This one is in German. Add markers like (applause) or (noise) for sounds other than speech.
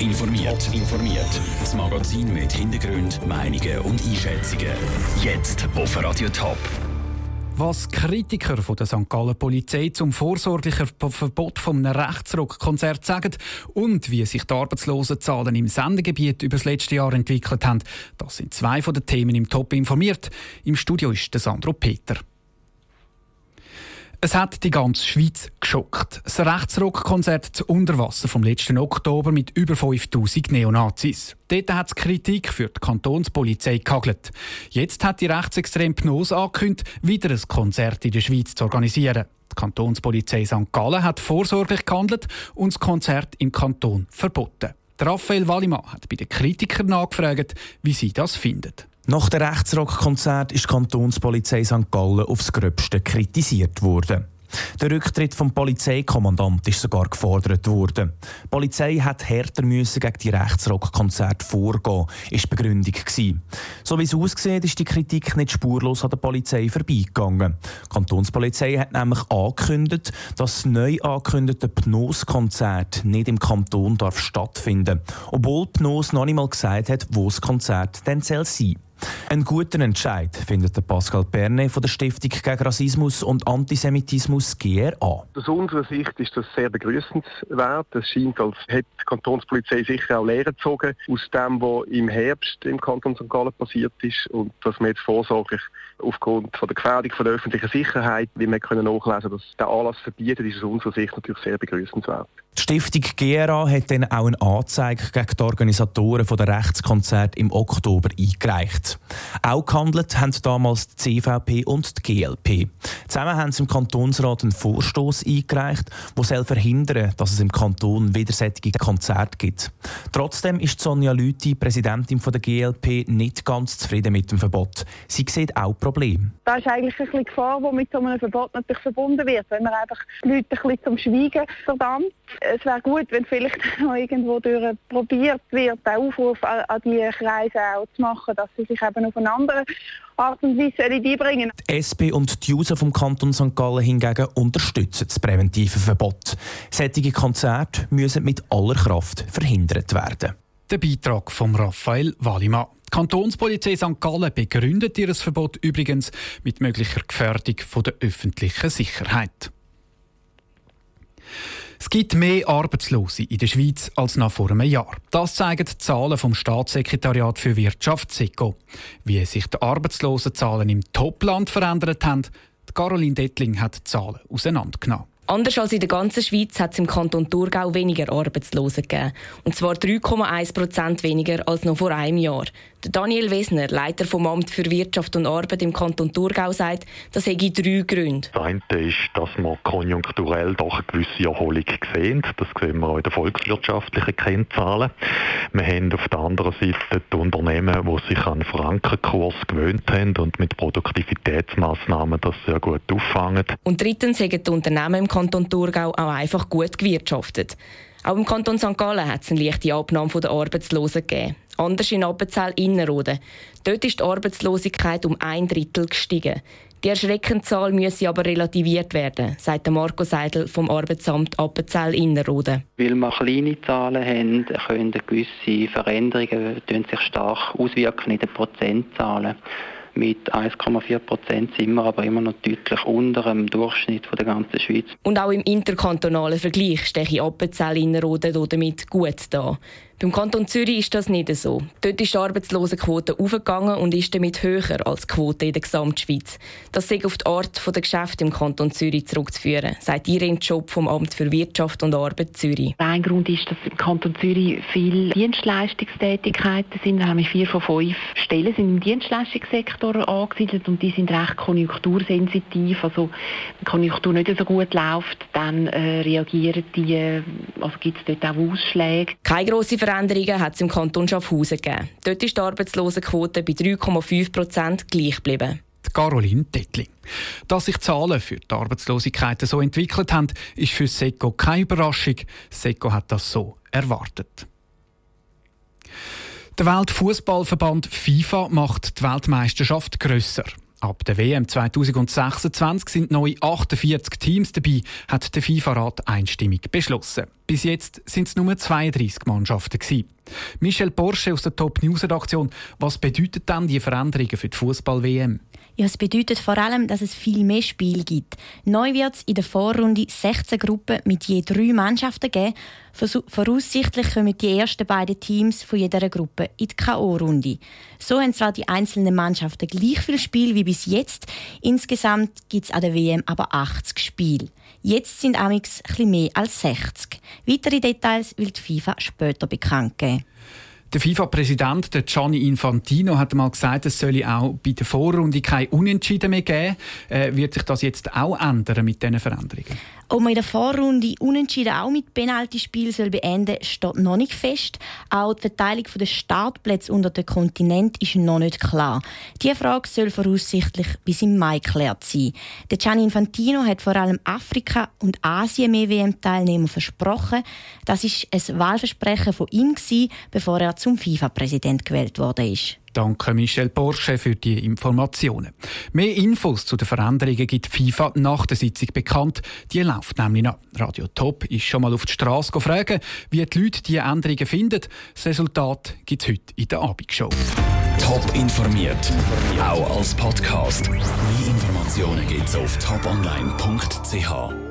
Informiert. informiert. Das Magazin mit Hintergrund, Meinungen und Einschätzungen. Jetzt auf Radio Top. Was Kritiker von der St. Gallen Polizei zum vorsorglichen Verbot von einem Rechtsrockkonzert sagen und wie sich die Arbeitslosenzahlen im Sendegebiet über das letzte Jahr entwickelt haben, das sind zwei von den Themen im Top informiert. Im Studio ist der Sandro Peter. Es hat die ganze Schweiz geschockt. Das Rechtsrockkonzert zu Unterwasser vom letzten Oktober mit über 5000 Neonazis. Dort hat es Kritik für die Kantonspolizei gehagelt. Jetzt hat die rechtsextreme Pnose angekündigt, wieder ein Konzert in der Schweiz zu organisieren. Die Kantonspolizei St. Gallen hat vorsorglich gehandelt und das Konzert im Kanton verboten. Raphael Wallimann hat bei den Kritikern nachgefragt, wie sie das finden. Nach dem Rechtsrockkonzert ist die Kantonspolizei St. Gallen aufs Gröbste kritisiert worden. Der Rücktritt vom Polizeikommandant ist sogar gefordert worden. Die Polizei hat härter müssen gegen die Rechtsrockkonzerte vorgehen, ist die Begründung gewesen. So wie es aussieht, ist die Kritik nicht spurlos an der Polizei vorbeigegangen. Die Kantonspolizei hat nämlich angekündigt, dass das neu angekündigte PNOS-Konzert nicht im Kanton darf stattfinden, obwohl PNOS noch nicht mal gesagt hat, wo das Konzert denn sein soll. Ein guter Entscheid, findet Pascal Perne von der Stiftung gegen Rassismus und Antisemitismus GRA. Aus unserer Sicht ist das sehr begrüßenswert. Es scheint, als hätte die Kantonspolizei sicher auch Lehren gezogen aus dem, was im Herbst im Kanton St. Gallen passiert ist und dass man jetzt vorsorglich aufgrund von der Gefährdung von der öffentlichen Sicherheit, wie wir können nachlesen, dass der Anlass verbietet, ist aus unserer Sicht natürlich sehr begrüßenswert. Die Stiftung GRA hat dann auch eine Anzeige gegen die Organisatoren der Rechtskonzerte im Oktober eingereicht. Auch gehandelt haben damals die CVP und die GLP. Zusammen haben sie im Kantonsrat einen Vorstoß eingereicht, der verhindern dass es im Kanton widerseitige Konzerte gibt. Trotzdem ist Sonja Lüthi, Präsidentin der GLP, nicht ganz zufrieden mit dem Verbot. Sie sieht auch Probleme. Das ist eigentlich eine Gefahr, die mit so einem Verbot natürlich verbunden wird, wenn man einfach die Leute ein bisschen zum Schweigen verdammt es wäre gut, wenn vielleicht (laughs) noch irgendwo durch probiert wird, den Aufruf an, an die Kreise auch zu machen, dass sie sich eben auf eine andere Art und Weise einbringen Die SP und die User vom Kanton St. Gallen hingegen unterstützen das präventive Verbot. Sättige Konzerte müssen mit aller Kraft verhindert werden. Der Beitrag von Raphael Wallimann. Die Kantonspolizei St. Gallen begründet ihr Verbot übrigens mit möglicher Gefährdung der öffentlichen Sicherheit. Es gibt mehr Arbeitslose in der Schweiz als noch vor einem Jahr. Das zeigen die Zahlen vom Staatssekretariat für Wirtschaft SECO. Wie sich die Arbeitslosenzahlen im Topland verändert haben, Caroline Dettling hat die Zahlen auseinandergenommen. Anders als in der ganzen Schweiz hat es im Kanton Thurgau weniger Arbeitslose gegeben. Und zwar 3,1 Prozent weniger als noch vor einem Jahr. Daniel Wesner, Leiter vom Amt für Wirtschaft und Arbeit im Kanton Thurgau, sagt, das hätte drei Gründe. Das eine ist, dass wir konjunkturell doch eine gewisse Erholung sehen. Das sehen wir auch in den volkswirtschaftlichen Kennzahlen. Wir haben auf der anderen Seite die Unternehmen, die sich an Frankenkurs gewöhnt haben und mit Produktivitätsmaßnahmen das sehr gut auffangen. Und drittens haben die Unternehmen im Kanton Thurgau auch einfach gut gewirtschaftet. Auch im Kanton St. Gallen hat es eine leichte Abnahme der Arbeitslosen gegeben. Anders in Appenzell Innerrhoden. Dort ist die Arbeitslosigkeit um ein Drittel gestiegen. Die erschreckende Zahl müsse aber relativiert werden, sagt Marco Seidel vom Arbeitsamt Appenzell Innerrhoden. Weil wir kleine Zahlen haben, können gewisse Veränderungen sich stark auswirken in den Prozentzahlen. Mit 1,4 Prozent sind wir aber immer noch deutlich unter dem Durchschnitt der ganzen Schweiz. Und auch im interkantonalen Vergleich stehe Appenzell Innerrhoden damit gut da. Beim Kanton Zürich ist das nicht so. Dort ist die Arbeitslosenquote aufgegangen und ist damit höher als die Quote in der Gesamtschweiz. Das ist auf die Art der Geschäfte im Kanton Zürich zurückzuführen, sagt Irene Job vom Amt für Wirtschaft und Arbeit Zürich. Ein Grund ist, dass im Kanton Zürich viele Dienstleistungstätigkeiten sind. Nämlich vier von fünf Stellen sind im Dienstleistungssektor angesiedelt und die sind recht konjunktursensitiv. Also wenn die Konjunktur nicht so gut läuft, dann äh, reagieren die, äh, also gibt es dort auch Ausschläge. Keine grosse Veränderungen hat es im Kanton Schaffhausen gegeben. Dort ist die Arbeitslosenquote bei 3,5 Prozent gleich geblieben. Caroline Dettling. Dass sich Zahlen für die Arbeitslosigkeit so entwickelt haben, ist für SECO keine Überraschung. SECO hat das so erwartet. Der Weltfußballverband FIFA macht die Weltmeisterschaft grösser. Ab der WM 2026 sind neu 48 Teams dabei, hat der FIFA-Rat einstimmig beschlossen. Bis jetzt sind es nur 32 Mannschaften. Gewesen. Michel Porsche aus der Top News Redaktion. Was bedeutet denn die Veränderungen für die Fußball-WM? Ja, es bedeutet vor allem, dass es viel mehr Spiele gibt. Neu wird es in der Vorrunde 16 Gruppen mit je drei Mannschaften geben. Voraussichtlich kommen die ersten beiden Teams von jeder Gruppe in die K.O.-Runde. So haben zwar die einzelnen Mannschaften gleich viel Spiel wie bis jetzt. Insgesamt gibt es an der WM aber 80 Spiele. Jetzt sind amix etwas mehr als 60. Weitere Details will die FIFA später bekannt geben. Der FIFA-Präsident Gianni Infantino hat mal gesagt, es solle auch bei der Vorrunde kein Unentschieden mehr geben. Äh, wird sich das jetzt auch ändern mit diesen Veränderungen? Ob man in der Vorrunde unentschieden auch mit Penaltyspiel soll beenden, steht noch nicht fest. Auch die Verteilung der Startplätze unter dem Kontinent ist noch nicht klar. Diese Frage soll voraussichtlich bis im Mai geklärt sein. Der Gianni Infantino hat vor allem Afrika und Asien mehr WM-Teilnehmer versprochen. Das ist ein Wahlversprechen von ihm, bevor er zum FIFA-Präsident gewählt worden ist. Danke Michel Porsche für die Informationen. Mehr Infos zu den Veränderungen gibt FIFA nach der Sitzung bekannt. Die läuft nämlich noch. Radio Top ist schon mal auf die Straße gefragt, wie die Leute diese Änderungen finden. Das Resultat gibt es heute in der Abendshow. Top informiert, auch als Podcast. Mehr Informationen gibt es auf toponline.ch.